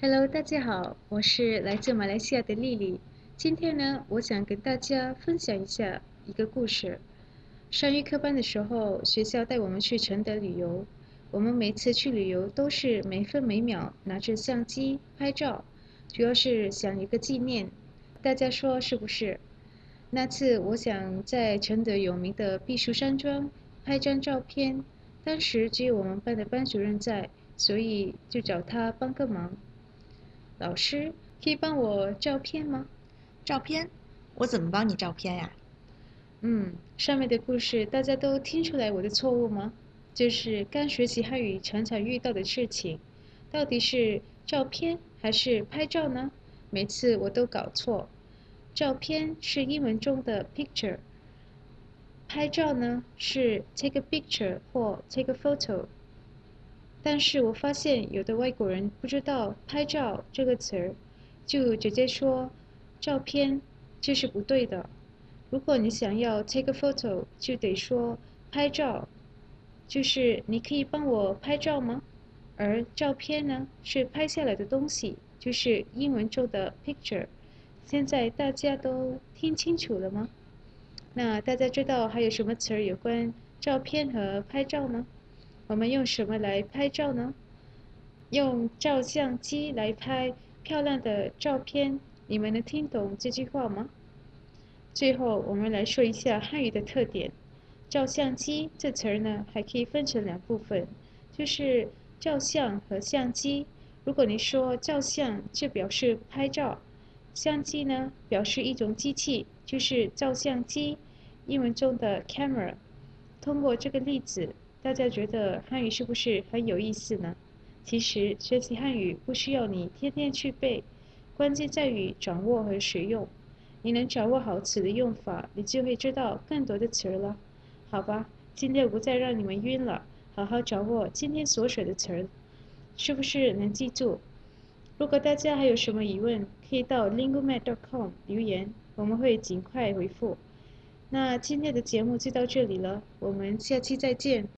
Hello，大家好，我是来自马来西亚的丽丽。今天呢，我想跟大家分享一下一个故事。上预科班的时候，学校带我们去承德旅游。我们每次去旅游都是每分每秒拿着相机拍照，主要是想一个纪念。大家说是不是？那次我想在承德有名的避暑山庄拍张照片，当时只有我们班的班主任在，所以就找他帮个忙。老师，可以帮我照片吗？照片？我怎么帮你照片呀？嗯，上面的故事大家都听出来我的错误吗？就是刚学习汉语常常遇到的事情，到底是照片还是拍照呢？每次我都搞错。照片是英文中的 picture，拍照呢是 take a picture 或 take a photo。但是我发现有的外国人不知道“拍照”这个词儿，就直接说照片，这是不对的。如果你想要 take a photo，就得说拍照。就是你可以帮我拍照吗？而照片呢，是拍下来的东西，就是英文中的 picture。现在大家都听清楚了吗？那大家知道还有什么词儿有关照片和拍照吗？我们用什么来拍照呢？用照相机来拍漂亮的照片。你们能听懂这句话吗？最后，我们来说一下汉语的特点。照相机这词儿呢，还可以分成两部分，就是照相和相机。如果你说照相，就表示拍照；相机呢，表示一种机器，就是照相机，英文中的 camera。通过这个例子，大家觉得汉语是不是很有意思呢？其实学习汉语不需要你天天去背，关键在于掌握和使用。你能掌握好词的用法，你就会知道更多的词了。好吧，今天不再让你们晕了，好好掌握今天所学的词儿，是不是能记住？如果大家还有什么疑问，可以到 linguemat.com 留言，我们会尽快回复。那今天的节目就到这里了，我们下期再见。